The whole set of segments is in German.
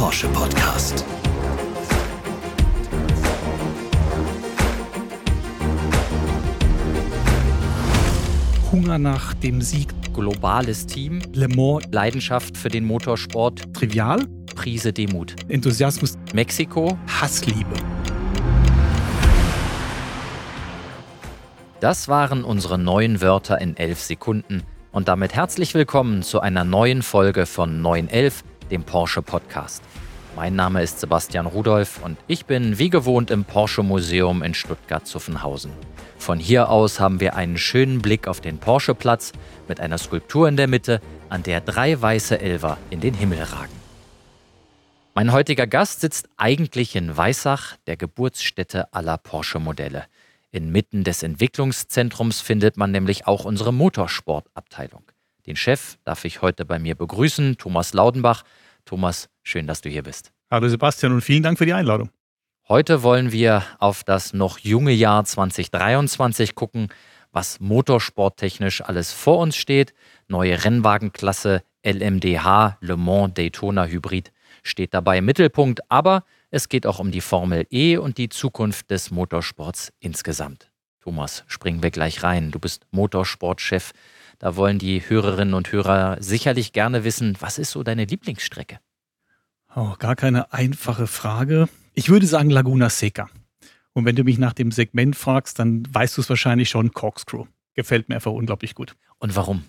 Porsche Podcast. Hunger nach dem Sieg. Globales Team, Le Mans. Leidenschaft für den Motorsport, Trivial. Prise Demut. Enthusiasmus. Mexiko, Hassliebe. das waren unsere neuen Wörter in elf Sekunden. Und damit herzlich willkommen zu einer neuen Folge von 911, dem Porsche Podcast. Mein Name ist Sebastian Rudolph und ich bin wie gewohnt im Porsche Museum in Stuttgart-Zuffenhausen. Von hier aus haben wir einen schönen Blick auf den Porsche-Platz mit einer Skulptur in der Mitte, an der drei weiße Elver in den Himmel ragen. Mein heutiger Gast sitzt eigentlich in Weissach, der Geburtsstätte aller Porsche-Modelle. Inmitten des Entwicklungszentrums findet man nämlich auch unsere Motorsportabteilung. Den Chef darf ich heute bei mir begrüßen, Thomas Laudenbach. Thomas, schön, dass du hier bist. Hallo Sebastian und vielen Dank für die Einladung. Heute wollen wir auf das noch junge Jahr 2023 gucken, was motorsporttechnisch alles vor uns steht. Neue Rennwagenklasse LMDH, Le Mans Daytona Hybrid, steht dabei im Mittelpunkt, aber es geht auch um die Formel E und die Zukunft des Motorsports insgesamt. Thomas, springen wir gleich rein. Du bist Motorsportchef. Da wollen die Hörerinnen und Hörer sicherlich gerne wissen, was ist so deine Lieblingsstrecke? Oh, gar keine einfache Frage. Ich würde sagen Laguna Seca. Und wenn du mich nach dem Segment fragst, dann weißt du es wahrscheinlich schon, Corkscrew. Gefällt mir einfach unglaublich gut. Und warum?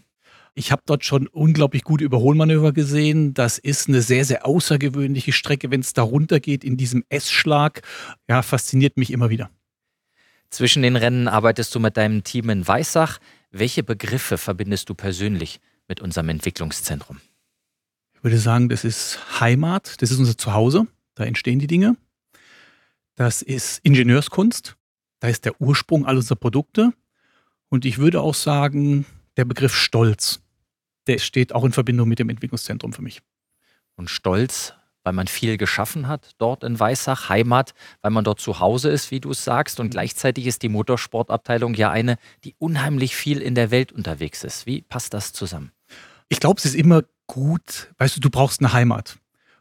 Ich habe dort schon unglaublich gute Überholmanöver gesehen. Das ist eine sehr, sehr außergewöhnliche Strecke, wenn es da runtergeht in diesem S-Schlag. Ja, fasziniert mich immer wieder. Zwischen den Rennen arbeitest du mit deinem Team in Weissach. Welche Begriffe verbindest du persönlich mit unserem Entwicklungszentrum? Ich würde sagen, das ist Heimat, das ist unser Zuhause, da entstehen die Dinge. Das ist Ingenieurskunst, da ist der Ursprung all unserer Produkte. Und ich würde auch sagen, der Begriff Stolz, der steht auch in Verbindung mit dem Entwicklungszentrum für mich. Und Stolz, weil man viel geschaffen hat dort in Weissach, Heimat, weil man dort zu Hause ist, wie du es sagst. Und gleichzeitig ist die Motorsportabteilung ja eine, die unheimlich viel in der Welt unterwegs ist. Wie passt das zusammen? Ich glaube, es ist immer gut, weißt du, du brauchst eine Heimat.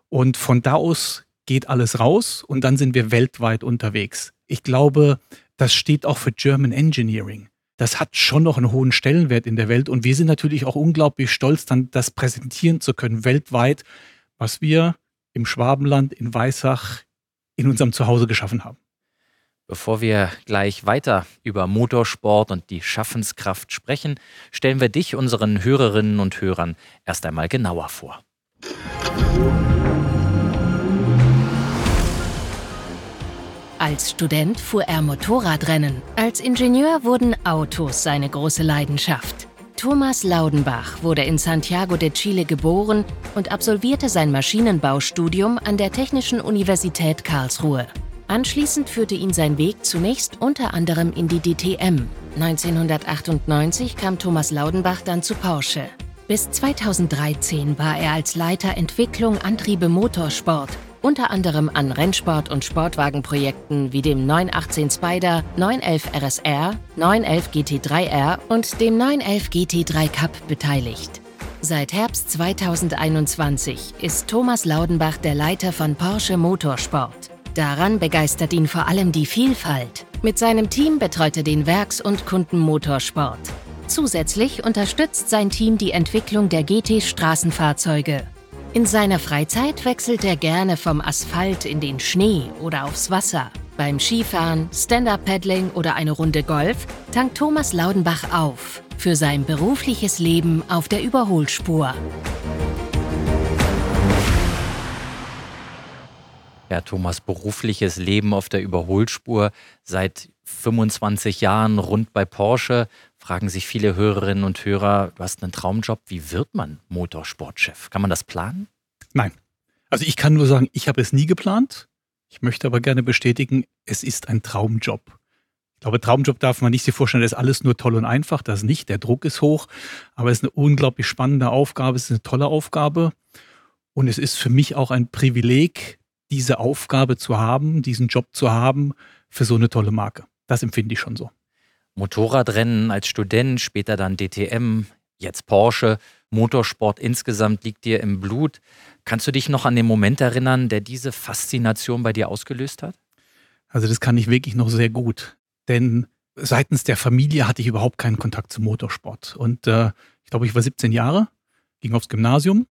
Und von da aus geht alles raus und dann sind wir weltweit unterwegs. Ich glaube, das steht auch für German Engineering. Das hat schon noch einen hohen Stellenwert in der Welt und wir sind natürlich auch unglaublich stolz, dann das präsentieren zu können weltweit, was wir im Schwabenland, in Weissach, in unserem Zuhause geschaffen haben. Bevor wir gleich weiter über Motorsport und die Schaffenskraft sprechen, stellen wir dich unseren Hörerinnen und Hörern erst einmal genauer vor. Als Student fuhr er Motorradrennen. Als Ingenieur wurden Autos seine große Leidenschaft. Thomas Laudenbach wurde in Santiago de Chile geboren und absolvierte sein Maschinenbaustudium an der Technischen Universität Karlsruhe. Anschließend führte ihn sein Weg zunächst unter anderem in die DTM. 1998 kam Thomas Laudenbach dann zu Porsche. Bis 2013 war er als Leiter Entwicklung Antriebe Motorsport unter anderem an Rennsport- und Sportwagenprojekten wie dem 918 Spider, 911 RSR, 911 GT3R und dem 911 GT3 Cup beteiligt. Seit Herbst 2021 ist Thomas Laudenbach der Leiter von Porsche Motorsport. Daran begeistert ihn vor allem die Vielfalt. Mit seinem Team betreut er den Werks- und Kundenmotorsport. Zusätzlich unterstützt sein Team die Entwicklung der GT-Straßenfahrzeuge. In seiner Freizeit wechselt er gerne vom Asphalt in den Schnee oder aufs Wasser. Beim Skifahren, Stand-up-Paddling oder eine Runde Golf tankt Thomas Laudenbach auf für sein berufliches Leben auf der Überholspur. Ja, Thomas, berufliches Leben auf der Überholspur seit 25 Jahren rund bei Porsche. Fragen sich viele Hörerinnen und Hörer, du hast einen Traumjob. Wie wird man Motorsportchef? Kann man das planen? Nein. Also ich kann nur sagen, ich habe es nie geplant. Ich möchte aber gerne bestätigen, es ist ein Traumjob. Ich glaube, Traumjob darf man nicht sich vorstellen, das ist alles nur toll und einfach. Das nicht. Der Druck ist hoch. Aber es ist eine unglaublich spannende Aufgabe. Es ist eine tolle Aufgabe. Und es ist für mich auch ein Privileg, diese Aufgabe zu haben, diesen Job zu haben für so eine tolle Marke. Das empfinde ich schon so. Motorradrennen als Student, später dann DTM, jetzt Porsche. Motorsport insgesamt liegt dir im Blut. Kannst du dich noch an den Moment erinnern, der diese Faszination bei dir ausgelöst hat? Also das kann ich wirklich noch sehr gut. Denn seitens der Familie hatte ich überhaupt keinen Kontakt zum Motorsport. Und äh, ich glaube, ich war 17 Jahre, ging aufs Gymnasium.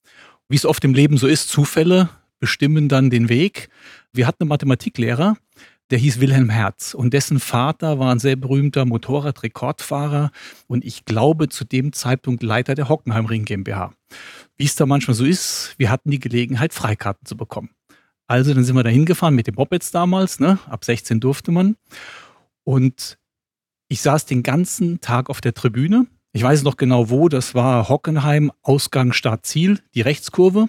Wie es oft im Leben so ist, Zufälle bestimmen dann den Weg. Wir hatten einen Mathematiklehrer, der hieß Wilhelm Herz und dessen Vater war ein sehr berühmter Motorradrekordfahrer und ich glaube zu dem Zeitpunkt Leiter der Hockenheimring GmbH. Wie es da manchmal so ist, wir hatten die Gelegenheit, Freikarten zu bekommen. Also dann sind wir da hingefahren mit den Mopeds damals, ne? ab 16 durfte man. Und ich saß den ganzen Tag auf der Tribüne. Ich weiß noch genau wo, das war Hockenheim, Ausgang, Start, Ziel, die Rechtskurve.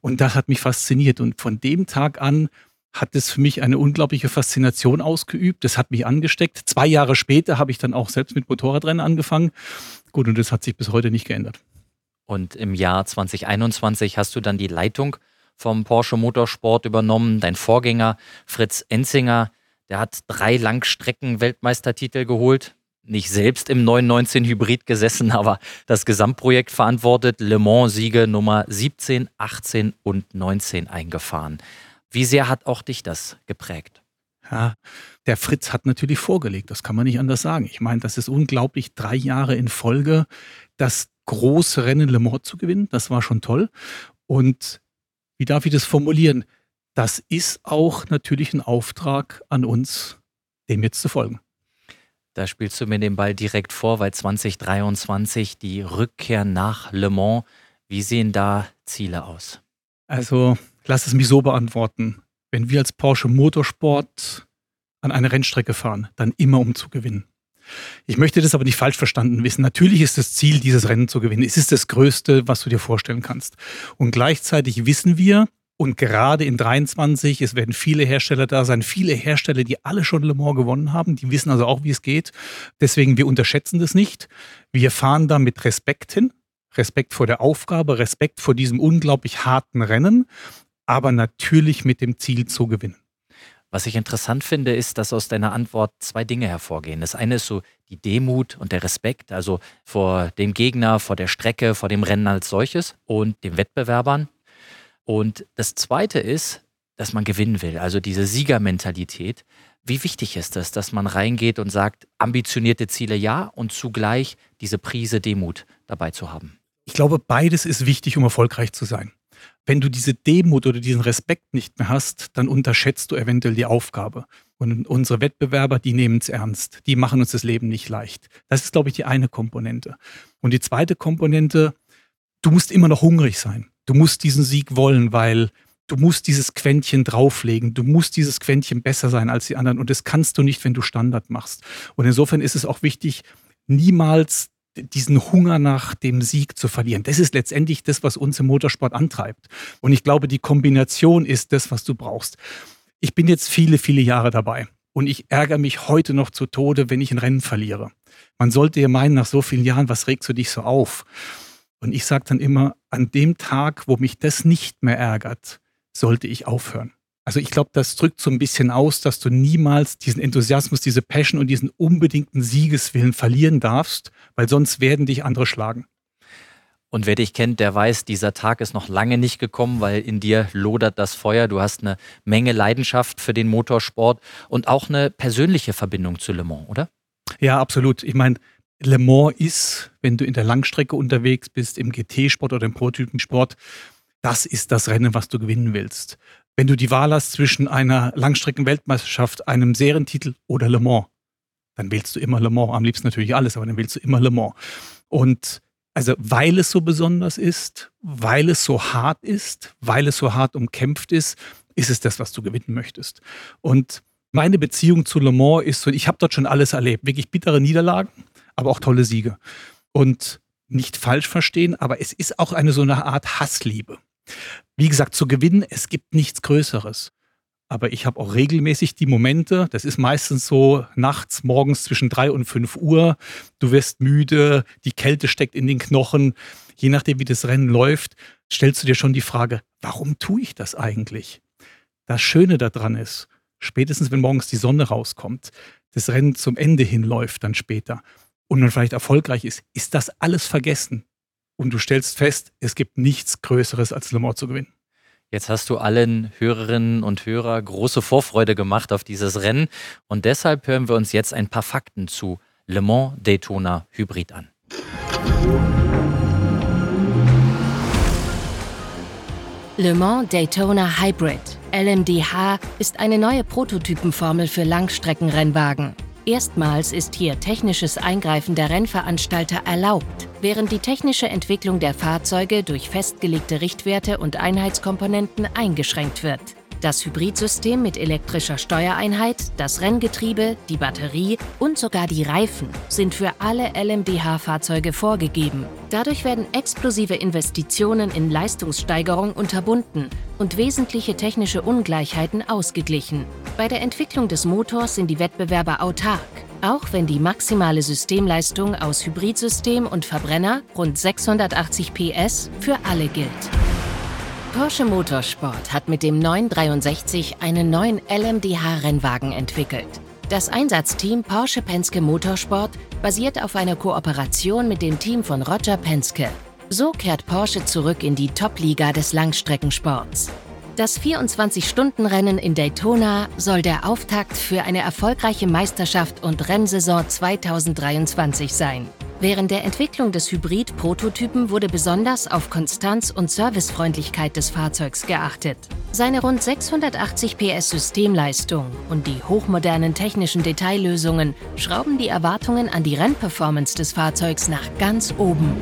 Und das hat mich fasziniert. Und von dem Tag an hat es für mich eine unglaubliche Faszination ausgeübt. Das hat mich angesteckt. Zwei Jahre später habe ich dann auch selbst mit Motorradrennen angefangen. Gut, und das hat sich bis heute nicht geändert. Und im Jahr 2021 hast du dann die Leitung vom Porsche Motorsport übernommen. Dein Vorgänger Fritz Enzinger, der hat drei Langstrecken-Weltmeistertitel geholt. Nicht selbst im 919 Hybrid gesessen, aber das Gesamtprojekt verantwortet. Le Mans-Siege Nummer 17, 18 und 19 eingefahren. Wie sehr hat auch dich das geprägt? Ja, der Fritz hat natürlich vorgelegt, das kann man nicht anders sagen. Ich meine, das ist unglaublich, drei Jahre in Folge das große Rennen Le Mans zu gewinnen, das war schon toll. Und wie darf ich das formulieren? Das ist auch natürlich ein Auftrag an uns, dem jetzt zu folgen. Da spielst du mir den Ball direkt vor, weil 2023 die Rückkehr nach Le Mans, wie sehen da Ziele aus? Also lass es mich so beantworten. Wenn wir als Porsche Motorsport an eine Rennstrecke fahren, dann immer um zu gewinnen. Ich möchte das aber nicht falsch verstanden wissen. Natürlich ist das Ziel, dieses Rennen zu gewinnen. Es ist das Größte, was du dir vorstellen kannst. Und gleichzeitig wissen wir, und gerade in 23, es werden viele Hersteller da sein, viele Hersteller, die alle schon Le Mans gewonnen haben, die wissen also auch, wie es geht. Deswegen, wir unterschätzen das nicht. Wir fahren da mit Respekt hin. Respekt vor der Aufgabe, Respekt vor diesem unglaublich harten Rennen aber natürlich mit dem Ziel zu gewinnen. Was ich interessant finde, ist, dass aus deiner Antwort zwei Dinge hervorgehen. Das eine ist so die Demut und der Respekt, also vor dem Gegner, vor der Strecke, vor dem Rennen als solches und den Wettbewerbern. Und das zweite ist, dass man gewinnen will, also diese Siegermentalität. Wie wichtig ist es, dass man reingeht und sagt, ambitionierte Ziele ja und zugleich diese Prise Demut dabei zu haben? Ich glaube, beides ist wichtig, um erfolgreich zu sein wenn du diese Demut oder diesen Respekt nicht mehr hast, dann unterschätzt du eventuell die Aufgabe. Und unsere Wettbewerber, die nehmen es ernst. Die machen uns das Leben nicht leicht. Das ist, glaube ich, die eine Komponente. Und die zweite Komponente, du musst immer noch hungrig sein. Du musst diesen Sieg wollen, weil du musst dieses Quäntchen drauflegen. Du musst dieses Quäntchen besser sein als die anderen. Und das kannst du nicht, wenn du Standard machst. Und insofern ist es auch wichtig, niemals diesen Hunger nach dem Sieg zu verlieren. Das ist letztendlich das, was uns im Motorsport antreibt. Und ich glaube, die Kombination ist das, was du brauchst. Ich bin jetzt viele, viele Jahre dabei und ich ärgere mich heute noch zu Tode, wenn ich ein Rennen verliere. Man sollte ja meinen, nach so vielen Jahren, was regst du dich so auf? Und ich sage dann immer, an dem Tag, wo mich das nicht mehr ärgert, sollte ich aufhören. Also ich glaube, das drückt so ein bisschen aus, dass du niemals diesen Enthusiasmus, diese Passion und diesen unbedingten Siegeswillen verlieren darfst, weil sonst werden dich andere schlagen. Und wer dich kennt, der weiß, dieser Tag ist noch lange nicht gekommen, weil in dir lodert das Feuer. Du hast eine Menge Leidenschaft für den Motorsport und auch eine persönliche Verbindung zu Le Mans, oder? Ja, absolut. Ich meine, Le Mans ist, wenn du in der Langstrecke unterwegs bist, im GT-Sport oder im Prototypensport, das ist das Rennen, was du gewinnen willst wenn du die Wahl hast zwischen einer Langstrecken-Weltmeisterschaft, einem Serientitel oder Le Mans, dann wählst du immer Le Mans. Am liebsten natürlich alles, aber dann wählst du immer Le Mans. Und also, weil es so besonders ist, weil es so hart ist, weil es so hart umkämpft ist, ist es das, was du gewinnen möchtest. Und meine Beziehung zu Le Mans ist so, ich habe dort schon alles erlebt. Wirklich bittere Niederlagen, aber auch tolle Siege. Und nicht falsch verstehen, aber es ist auch eine so eine Art Hassliebe. Wie gesagt, zu gewinnen, es gibt nichts Größeres. Aber ich habe auch regelmäßig die Momente, das ist meistens so nachts, morgens zwischen drei und fünf Uhr. Du wirst müde, die Kälte steckt in den Knochen. Je nachdem, wie das Rennen läuft, stellst du dir schon die Frage, warum tue ich das eigentlich? Das Schöne daran ist, spätestens wenn morgens die Sonne rauskommt, das Rennen zum Ende hinläuft dann später und man vielleicht erfolgreich ist, ist das alles vergessen und du stellst fest, es gibt nichts Größeres als Le Mans zu gewinnen. Jetzt hast du allen Hörerinnen und Hörer große Vorfreude gemacht auf dieses Rennen und deshalb hören wir uns jetzt ein paar Fakten zu Le Mans Daytona Hybrid an. Le Mans Daytona Hybrid LMDH ist eine neue Prototypenformel für Langstreckenrennwagen. Erstmals ist hier technisches Eingreifen der Rennveranstalter erlaubt, während die technische Entwicklung der Fahrzeuge durch festgelegte Richtwerte und Einheitskomponenten eingeschränkt wird. Das Hybridsystem mit elektrischer Steuereinheit, das Renngetriebe, die Batterie und sogar die Reifen sind für alle LMDH-Fahrzeuge vorgegeben. Dadurch werden explosive Investitionen in Leistungssteigerung unterbunden und wesentliche technische Ungleichheiten ausgeglichen. Bei der Entwicklung des Motors sind die Wettbewerber autark, auch wenn die maximale Systemleistung aus Hybridsystem und Verbrenner rund 680 PS für alle gilt. Porsche Motorsport hat mit dem 963 einen neuen LMDH-Rennwagen entwickelt. Das Einsatzteam Porsche Penske Motorsport basiert auf einer Kooperation mit dem Team von Roger Penske. So kehrt Porsche zurück in die Top-Liga des Langstreckensports. Das 24-Stunden-Rennen in Daytona soll der Auftakt für eine erfolgreiche Meisterschaft und Rennsaison 2023 sein. Während der Entwicklung des Hybrid-Prototypen wurde besonders auf Konstanz und Servicefreundlichkeit des Fahrzeugs geachtet. Seine rund 680 PS Systemleistung und die hochmodernen technischen Detaillösungen schrauben die Erwartungen an die Rennperformance des Fahrzeugs nach ganz oben.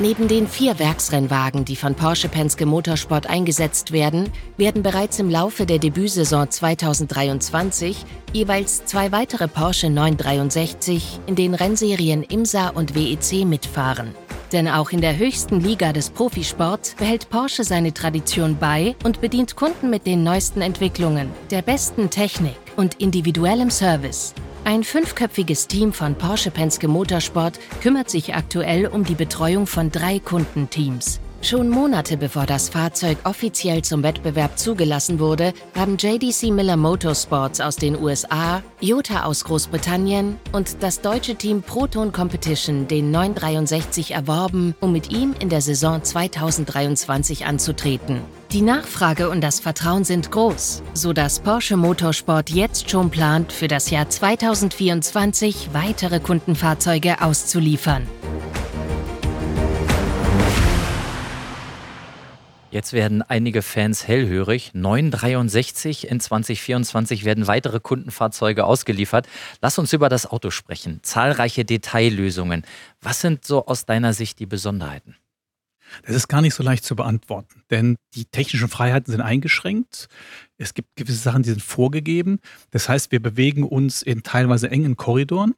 Neben den vier Werksrennwagen, die von Porsche Penske Motorsport eingesetzt werden, werden bereits im Laufe der Debütsaison 2023 jeweils zwei weitere Porsche 963 in den Rennserien IMSA und WEC mitfahren. Denn auch in der höchsten Liga des Profisports behält Porsche seine Tradition bei und bedient Kunden mit den neuesten Entwicklungen, der besten Technik und individuellem Service. Ein fünfköpfiges Team von Porsche Penske Motorsport kümmert sich aktuell um die Betreuung von drei Kundenteams. Schon Monate bevor das Fahrzeug offiziell zum Wettbewerb zugelassen wurde, haben JDC Miller Motorsports aus den USA, Jota aus Großbritannien und das deutsche Team Proton Competition den 963 erworben, um mit ihm in der Saison 2023 anzutreten. Die Nachfrage und das Vertrauen sind groß, sodass Porsche Motorsport jetzt schon plant, für das Jahr 2024 weitere Kundenfahrzeuge auszuliefern. Jetzt werden einige Fans hellhörig. 963 in 2024 werden weitere Kundenfahrzeuge ausgeliefert. Lass uns über das Auto sprechen. Zahlreiche Detaillösungen. Was sind so aus deiner Sicht die Besonderheiten? Das ist gar nicht so leicht zu beantworten, denn die technischen Freiheiten sind eingeschränkt. Es gibt gewisse Sachen, die sind vorgegeben. Das heißt, wir bewegen uns in teilweise engen Korridoren.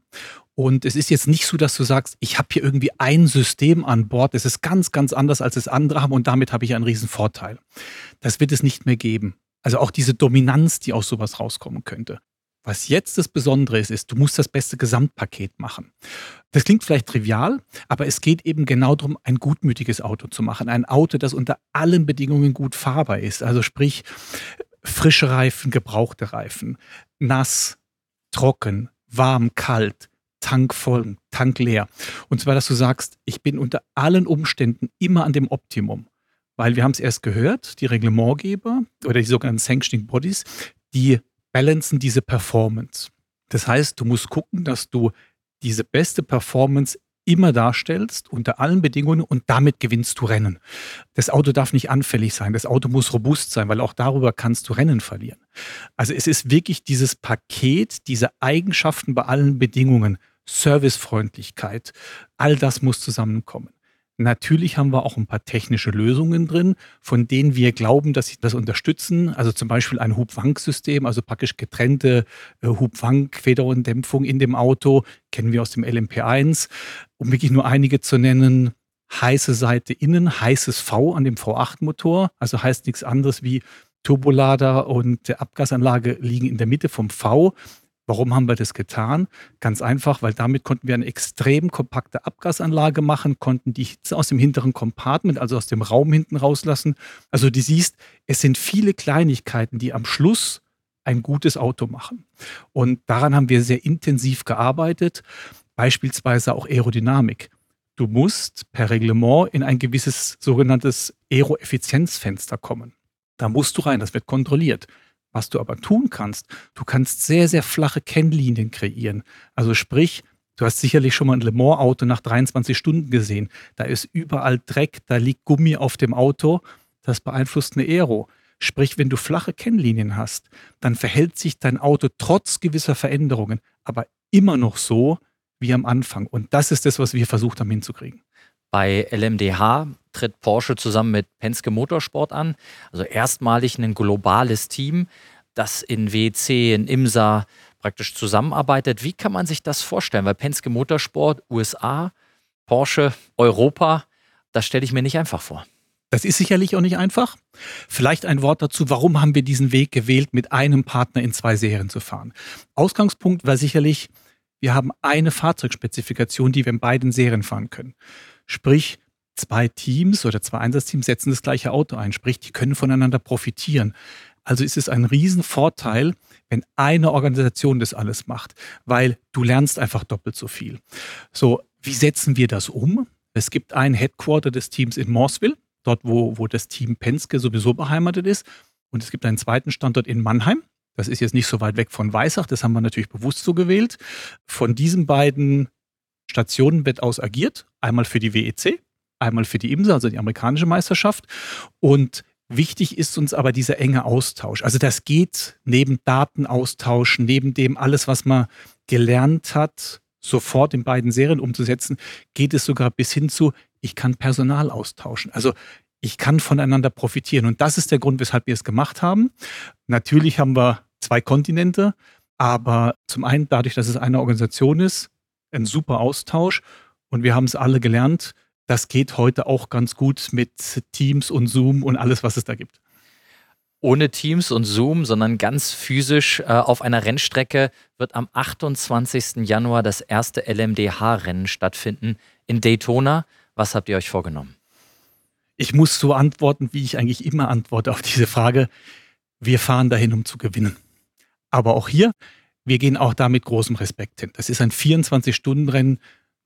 Und es ist jetzt nicht so, dass du sagst, ich habe hier irgendwie ein System an Bord. Es ist ganz, ganz anders, als es andere haben und damit habe ich einen riesen Vorteil. Das wird es nicht mehr geben. Also auch diese Dominanz, die aus sowas rauskommen könnte. Was jetzt das Besondere ist, ist, du musst das beste Gesamtpaket machen. Das klingt vielleicht trivial, aber es geht eben genau darum, ein gutmütiges Auto zu machen. Ein Auto, das unter allen Bedingungen gut fahrbar ist. Also sprich, frische Reifen, gebrauchte Reifen, nass, trocken, warm, kalt, Tank voll, Tank leer. Und zwar, dass du sagst, ich bin unter allen Umständen immer an dem Optimum. Weil wir haben es erst gehört, die Reglementgeber oder die sogenannten Sanctioning Bodies, die balancen diese Performance. Das heißt, du musst gucken, dass du diese beste Performance immer darstellst, unter allen Bedingungen und damit gewinnst du Rennen. Das Auto darf nicht anfällig sein, das Auto muss robust sein, weil auch darüber kannst du Rennen verlieren. Also es ist wirklich dieses Paket, diese Eigenschaften bei allen Bedingungen, Servicefreundlichkeit, all das muss zusammenkommen. Natürlich haben wir auch ein paar technische Lösungen drin, von denen wir glauben, dass sie das unterstützen. Also zum Beispiel ein Hubwank-System, also praktisch getrennte äh, Hubwank-Federundämpfung in dem Auto, kennen wir aus dem LMP1. Um wirklich nur einige zu nennen, heiße Seite innen, heißes V an dem V8-Motor, also heißt nichts anderes wie Turbolader und Abgasanlage liegen in der Mitte vom V. Warum haben wir das getan? Ganz einfach, weil damit konnten wir eine extrem kompakte Abgasanlage machen, konnten die Hitze aus dem hinteren Compartment, also aus dem Raum hinten rauslassen. Also du siehst, es sind viele Kleinigkeiten, die am Schluss ein gutes Auto machen. Und daran haben wir sehr intensiv gearbeitet, beispielsweise auch Aerodynamik. Du musst per Reglement in ein gewisses sogenanntes Aeroeffizienzfenster kommen. Da musst du rein, das wird kontrolliert. Was du aber tun kannst, du kannst sehr, sehr flache Kennlinien kreieren. Also sprich, du hast sicherlich schon mal ein Le Mans-Auto nach 23 Stunden gesehen. Da ist überall Dreck, da liegt Gummi auf dem Auto. Das beeinflusst eine Aero. Sprich, wenn du flache Kennlinien hast, dann verhält sich dein Auto trotz gewisser Veränderungen aber immer noch so wie am Anfang. Und das ist das, was wir versucht haben hinzukriegen. Bei LMDH tritt Porsche zusammen mit Penske Motorsport an. Also erstmalig ein globales Team, das in WC, in IMSA praktisch zusammenarbeitet. Wie kann man sich das vorstellen? Weil Penske Motorsport, USA, Porsche, Europa, das stelle ich mir nicht einfach vor. Das ist sicherlich auch nicht einfach. Vielleicht ein Wort dazu, warum haben wir diesen Weg gewählt, mit einem Partner in zwei Serien zu fahren. Ausgangspunkt war sicherlich, wir haben eine Fahrzeugspezifikation, die wir in beiden Serien fahren können. Sprich, zwei Teams oder zwei Einsatzteams setzen das gleiche Auto ein, sprich, die können voneinander profitieren. Also ist es ein Riesenvorteil, wenn eine Organisation das alles macht, weil du lernst einfach doppelt so viel. So, wie setzen wir das um? Es gibt ein Headquarter des Teams in Morsville, dort wo, wo das Team Penske sowieso beheimatet ist. Und es gibt einen zweiten Standort in Mannheim. Das ist jetzt nicht so weit weg von Weissach, das haben wir natürlich bewusst so gewählt. Von diesen beiden Stationen wird aus agiert. Einmal für die WEC, einmal für die IMSA, also die amerikanische Meisterschaft. Und wichtig ist uns aber dieser enge Austausch. Also das geht neben Datenaustausch, neben dem alles, was man gelernt hat, sofort in beiden Serien umzusetzen, geht es sogar bis hin zu, ich kann Personal austauschen. Also ich kann voneinander profitieren. Und das ist der Grund, weshalb wir es gemacht haben. Natürlich haben wir zwei Kontinente, aber zum einen dadurch, dass es eine Organisation ist, ein super Austausch und wir haben es alle gelernt. Das geht heute auch ganz gut mit Teams und Zoom und alles, was es da gibt. Ohne Teams und Zoom, sondern ganz physisch äh, auf einer Rennstrecke wird am 28. Januar das erste LMDH-Rennen stattfinden in Daytona. Was habt ihr euch vorgenommen? Ich muss so antworten, wie ich eigentlich immer antworte auf diese Frage. Wir fahren dahin, um zu gewinnen. Aber auch hier, wir gehen auch da mit großem Respekt hin. Das ist ein 24-Stunden-Rennen,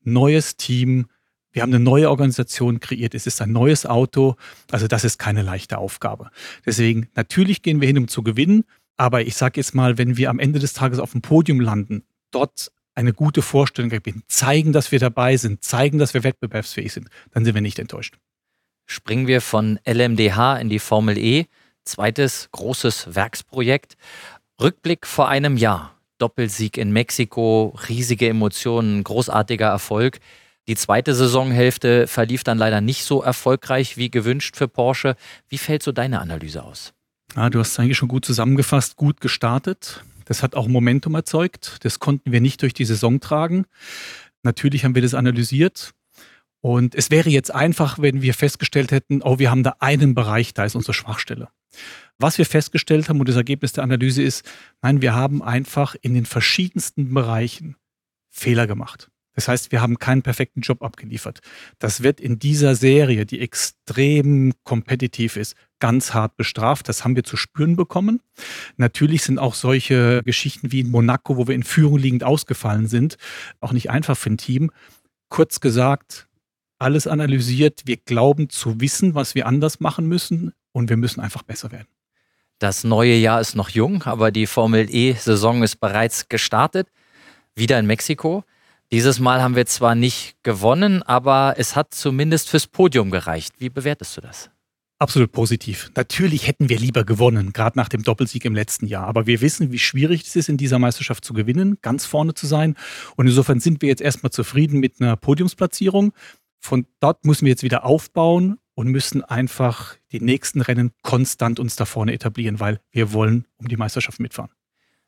neues Team. Wir haben eine neue Organisation kreiert. Es ist ein neues Auto. Also das ist keine leichte Aufgabe. Deswegen, natürlich gehen wir hin, um zu gewinnen. Aber ich sage jetzt mal, wenn wir am Ende des Tages auf dem Podium landen, dort eine gute Vorstellung gewinnen, zeigen, dass wir dabei sind, zeigen, dass wir wettbewerbsfähig sind, dann sind wir nicht enttäuscht. Springen wir von LMDH in die Formel E. Zweites großes Werksprojekt. Rückblick vor einem Jahr. Doppelsieg in Mexiko, riesige Emotionen, großartiger Erfolg. Die zweite Saisonhälfte verlief dann leider nicht so erfolgreich wie gewünscht für Porsche. Wie fällt so deine Analyse aus? Ja, du hast es eigentlich schon gut zusammengefasst, gut gestartet. Das hat auch Momentum erzeugt. Das konnten wir nicht durch die Saison tragen. Natürlich haben wir das analysiert. Und es wäre jetzt einfach, wenn wir festgestellt hätten, oh, wir haben da einen Bereich, da ist unsere Schwachstelle. Was wir festgestellt haben und das Ergebnis der Analyse ist, nein, wir haben einfach in den verschiedensten Bereichen Fehler gemacht. Das heißt, wir haben keinen perfekten Job abgeliefert. Das wird in dieser Serie, die extrem kompetitiv ist, ganz hart bestraft. Das haben wir zu spüren bekommen. Natürlich sind auch solche Geschichten wie in Monaco, wo wir in Führung liegend ausgefallen sind, auch nicht einfach für ein Team. Kurz gesagt, alles analysiert. Wir glauben zu wissen, was wir anders machen müssen und wir müssen einfach besser werden. Das neue Jahr ist noch jung, aber die Formel E-Saison ist bereits gestartet. Wieder in Mexiko. Dieses Mal haben wir zwar nicht gewonnen, aber es hat zumindest fürs Podium gereicht. Wie bewertest du das? Absolut positiv. Natürlich hätten wir lieber gewonnen, gerade nach dem Doppelsieg im letzten Jahr. Aber wir wissen, wie schwierig es ist, in dieser Meisterschaft zu gewinnen, ganz vorne zu sein. Und insofern sind wir jetzt erstmal zufrieden mit einer Podiumsplatzierung. Von dort müssen wir jetzt wieder aufbauen und müssen einfach die nächsten Rennen konstant uns da vorne etablieren, weil wir wollen um die Meisterschaft mitfahren.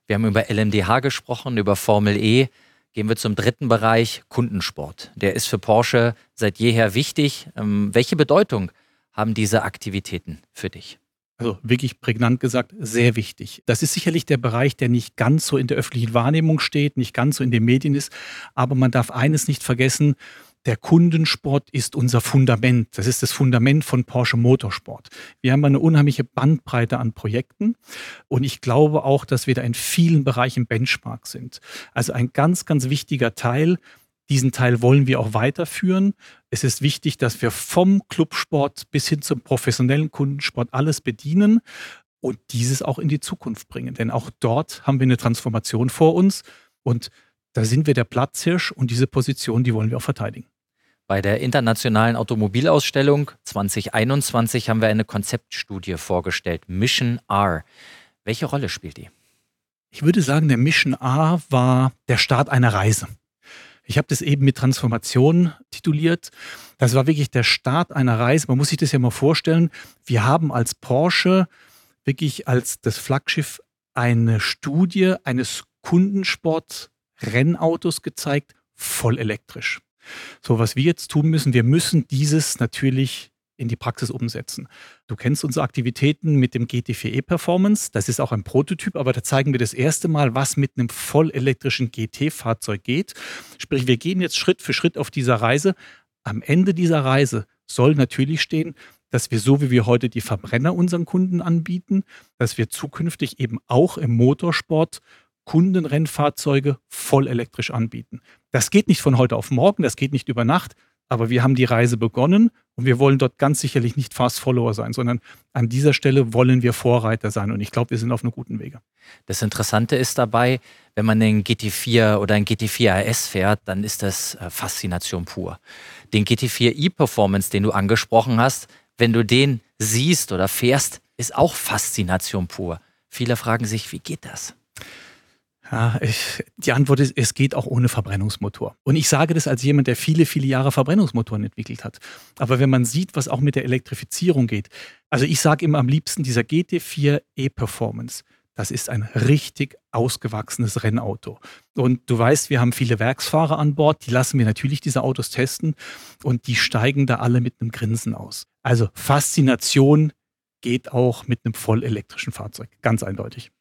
Wir haben über LMDH gesprochen, über Formel E. Gehen wir zum dritten Bereich, Kundensport. Der ist für Porsche seit jeher wichtig. Ähm, welche Bedeutung haben diese Aktivitäten für dich? Also wirklich prägnant gesagt, sehr wichtig. Das ist sicherlich der Bereich, der nicht ganz so in der öffentlichen Wahrnehmung steht, nicht ganz so in den Medien ist. Aber man darf eines nicht vergessen, der Kundensport ist unser Fundament. Das ist das Fundament von Porsche Motorsport. Wir haben eine unheimliche Bandbreite an Projekten und ich glaube auch, dass wir da in vielen Bereichen Benchmark sind. Also ein ganz, ganz wichtiger Teil Diesen Teil wollen wir auch weiterführen. Es ist wichtig, dass wir vom Clubsport bis hin zum professionellen Kundensport alles bedienen und dieses auch in die Zukunft bringen. Denn auch dort haben wir eine Transformation vor uns und da sind wir der Platzhirsch und diese Position, die wollen wir auch verteidigen. Bei der Internationalen Automobilausstellung 2021 haben wir eine Konzeptstudie vorgestellt, Mission R. Welche Rolle spielt die? Ich würde sagen, der Mission R war der Start einer Reise. Ich habe das eben mit Transformation tituliert. Das war wirklich der Start einer Reise. Man muss sich das ja mal vorstellen. Wir haben als Porsche wirklich als das Flaggschiff eine Studie eines Kundensport-Rennautos gezeigt, voll elektrisch. So, was wir jetzt tun müssen, wir müssen dieses natürlich in die Praxis umsetzen. Du kennst unsere Aktivitäten mit dem GT4e Performance. Das ist auch ein Prototyp, aber da zeigen wir das erste Mal, was mit einem vollelektrischen GT-Fahrzeug geht. Sprich, wir gehen jetzt Schritt für Schritt auf dieser Reise. Am Ende dieser Reise soll natürlich stehen, dass wir so wie wir heute die Verbrenner unseren Kunden anbieten, dass wir zukünftig eben auch im Motorsport Kundenrennfahrzeuge voll elektrisch anbieten. Das geht nicht von heute auf morgen, das geht nicht über Nacht, aber wir haben die Reise begonnen und wir wollen dort ganz sicherlich nicht Fast Follower sein, sondern an dieser Stelle wollen wir Vorreiter sein. Und ich glaube, wir sind auf einem guten Wege. Das Interessante ist dabei, wenn man den GT4 oder ein GT4 RS fährt, dann ist das äh, Faszination pur. Den GT4 e-Performance, den du angesprochen hast, wenn du den siehst oder fährst, ist auch Faszination pur. Viele fragen sich, wie geht das? Ja, ich, die Antwort ist, es geht auch ohne Verbrennungsmotor. Und ich sage das als jemand, der viele, viele Jahre Verbrennungsmotoren entwickelt hat. Aber wenn man sieht, was auch mit der Elektrifizierung geht, also ich sage immer am liebsten, dieser GT4 E-Performance, das ist ein richtig ausgewachsenes Rennauto. Und du weißt, wir haben viele Werksfahrer an Bord, die lassen wir natürlich diese Autos testen und die steigen da alle mit einem Grinsen aus. Also Faszination geht auch mit einem vollelektrischen Fahrzeug, ganz eindeutig.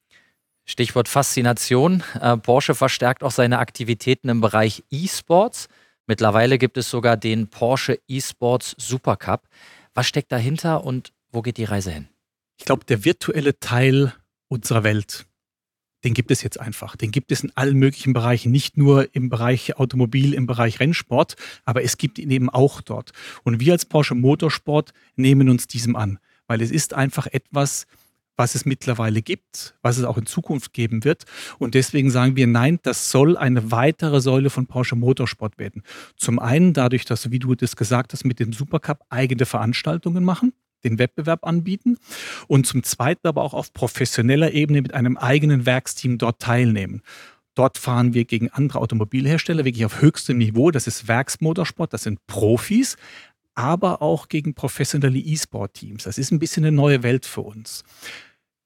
Stichwort Faszination. Äh, Porsche verstärkt auch seine Aktivitäten im Bereich E-Sports. Mittlerweile gibt es sogar den Porsche E-Sports Supercup. Was steckt dahinter und wo geht die Reise hin? Ich glaube, der virtuelle Teil unserer Welt, den gibt es jetzt einfach. Den gibt es in allen möglichen Bereichen, nicht nur im Bereich Automobil, im Bereich Rennsport, aber es gibt ihn eben auch dort. Und wir als Porsche Motorsport nehmen uns diesem an, weil es ist einfach etwas, was es mittlerweile gibt, was es auch in Zukunft geben wird. Und deswegen sagen wir, nein, das soll eine weitere Säule von Porsche Motorsport werden. Zum einen dadurch, dass, wie du das gesagt hast, mit dem Supercup eigene Veranstaltungen machen den Wettbewerb anbieten und zum Zweiten aber auch auf professioneller Ebene mit einem eigenen Werksteam dort teilnehmen. Dort fahren wir gegen andere Automobilhersteller wirklich auf höchstem Niveau. Das ist Werksmotorsport, das sind Profis, aber auch gegen professionelle E-Sport-Teams. Das ist ein bisschen eine neue Welt für uns.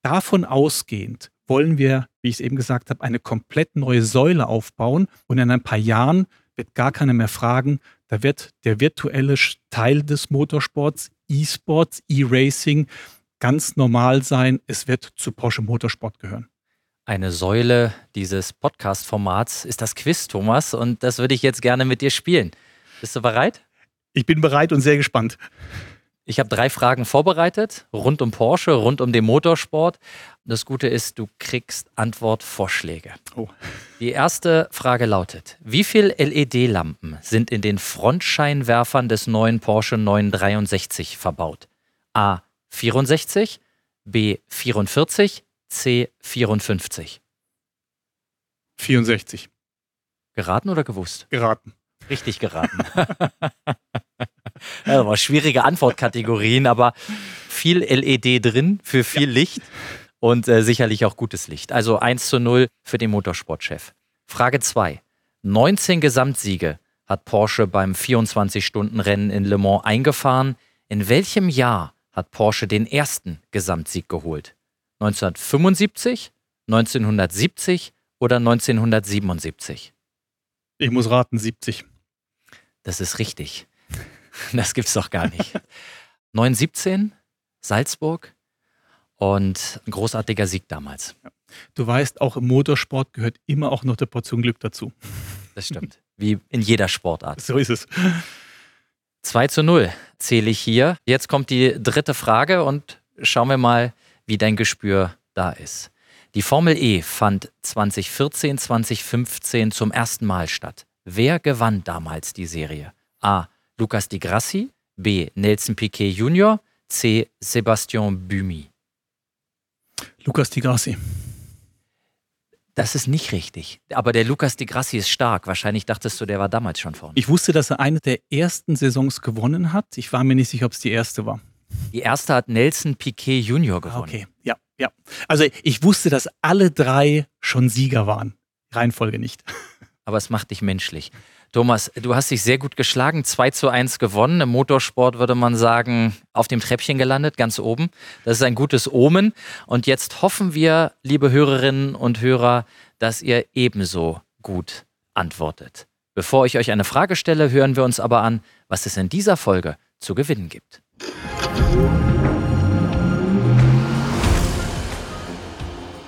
Davon ausgehend wollen wir, wie ich es eben gesagt habe, eine komplett neue Säule aufbauen und in ein paar Jahren wird gar keiner mehr fragen, da wird der virtuelle Teil des Motorsports, E-Sports, E-Racing ganz normal sein. Es wird zu Porsche Motorsport gehören. Eine Säule dieses Podcast-Formats ist das Quiz, Thomas, und das würde ich jetzt gerne mit dir spielen. Bist du bereit? Ich bin bereit und sehr gespannt. Ich habe drei Fragen vorbereitet, rund um Porsche, rund um den Motorsport. Das Gute ist, du kriegst Antwortvorschläge. Oh. Die erste Frage lautet: Wie viele LED-Lampen sind in den Frontscheinwerfern des neuen Porsche 963 verbaut? A 64, B 44, C 54. 64. Geraten oder gewusst? Geraten. Richtig geraten. das war schwierige Antwortkategorien, aber viel LED drin für viel ja. Licht und äh, sicherlich auch gutes Licht. Also 1 zu 0 für den Motorsportchef. Frage 2. 19 Gesamtsiege hat Porsche beim 24-Stunden-Rennen in Le Mans eingefahren. In welchem Jahr hat Porsche den ersten Gesamtsieg geholt? 1975, 1970 oder 1977? Ich muss raten, 70. Das ist richtig. Das gibt's doch gar nicht. 917, Salzburg und ein großartiger Sieg damals. Du weißt, auch im Motorsport gehört immer auch noch der Portion Glück dazu. Das stimmt. Wie in jeder Sportart. So ist es. 2 zu 0 zähle ich hier. Jetzt kommt die dritte Frage und schauen wir mal, wie dein Gespür da ist. Die Formel E fand 2014, 2015 zum ersten Mal statt. Wer gewann damals die Serie? A. Lucas Di Grassi, B. Nelson Piquet Jr., C. Sebastian Bumy. Lucas Di Grassi. Das ist nicht richtig. Aber der Lucas Di Grassi ist stark. Wahrscheinlich dachtest du, der war damals schon vorne. Ich wusste, dass er eine der ersten Saisons gewonnen hat. Ich war mir nicht sicher, ob es die erste war. Die erste hat Nelson Piquet Jr. gewonnen. Okay, ja, ja. Also ich wusste, dass alle drei schon Sieger waren. Reihenfolge nicht. Aber es macht dich menschlich. Thomas, du hast dich sehr gut geschlagen, 2 zu 1 gewonnen. Im Motorsport würde man sagen, auf dem Treppchen gelandet, ganz oben. Das ist ein gutes Omen. Und jetzt hoffen wir, liebe Hörerinnen und Hörer, dass ihr ebenso gut antwortet. Bevor ich euch eine Frage stelle, hören wir uns aber an, was es in dieser Folge zu gewinnen gibt.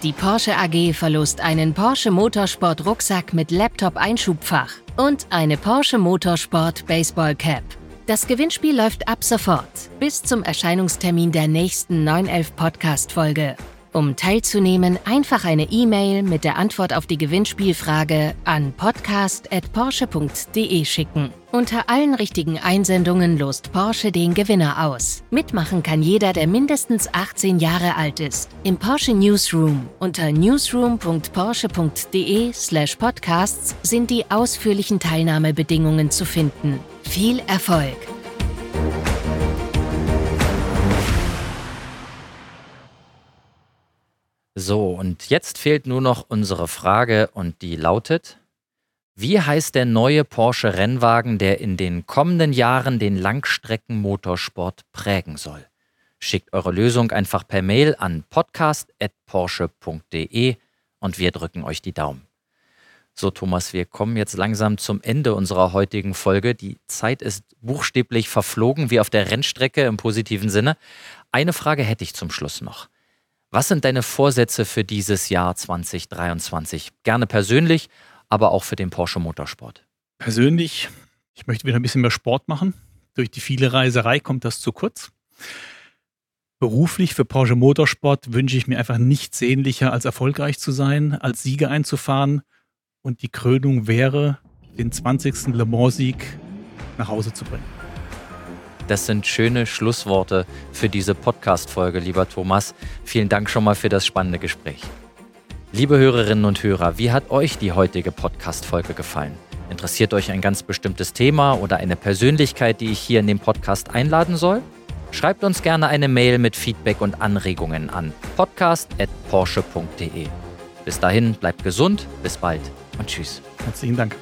Die Porsche AG verlost einen Porsche Motorsport Rucksack mit Laptop-Einschubfach und eine Porsche Motorsport Baseball Cap. Das Gewinnspiel läuft ab sofort bis zum Erscheinungstermin der nächsten 911 Podcast Folge. Um teilzunehmen, einfach eine E-Mail mit der Antwort auf die Gewinnspielfrage an podcast@porsche.de schicken. Unter allen richtigen Einsendungen lost Porsche den Gewinner aus. Mitmachen kann jeder, der mindestens 18 Jahre alt ist. Im Porsche Newsroom unter newsroom.porsche.de/podcasts sind die ausführlichen Teilnahmebedingungen zu finden. Viel Erfolg! So, und jetzt fehlt nur noch unsere Frage und die lautet, wie heißt der neue Porsche Rennwagen, der in den kommenden Jahren den Langstreckenmotorsport prägen soll? Schickt eure Lösung einfach per Mail an podcast.porsche.de und wir drücken euch die Daumen. So, Thomas, wir kommen jetzt langsam zum Ende unserer heutigen Folge. Die Zeit ist buchstäblich verflogen, wie auf der Rennstrecke im positiven Sinne. Eine Frage hätte ich zum Schluss noch. Was sind deine Vorsätze für dieses Jahr 2023? Gerne persönlich, aber auch für den Porsche Motorsport. Persönlich, ich möchte wieder ein bisschen mehr Sport machen. Durch die viele Reiserei kommt das zu kurz. Beruflich für Porsche Motorsport wünsche ich mir einfach nichts sehnlicher, als erfolgreich zu sein, als Sieger einzufahren. Und die Krönung wäre, den 20. Le Mans-Sieg nach Hause zu bringen. Das sind schöne Schlussworte für diese Podcast-Folge, lieber Thomas. Vielen Dank schon mal für das spannende Gespräch. Liebe Hörerinnen und Hörer, wie hat euch die heutige Podcast-Folge gefallen? Interessiert euch ein ganz bestimmtes Thema oder eine Persönlichkeit, die ich hier in dem Podcast einladen soll? Schreibt uns gerne eine Mail mit Feedback und Anregungen an podcast.porsche.de. Bis dahin, bleibt gesund, bis bald und tschüss. Herzlichen Dank.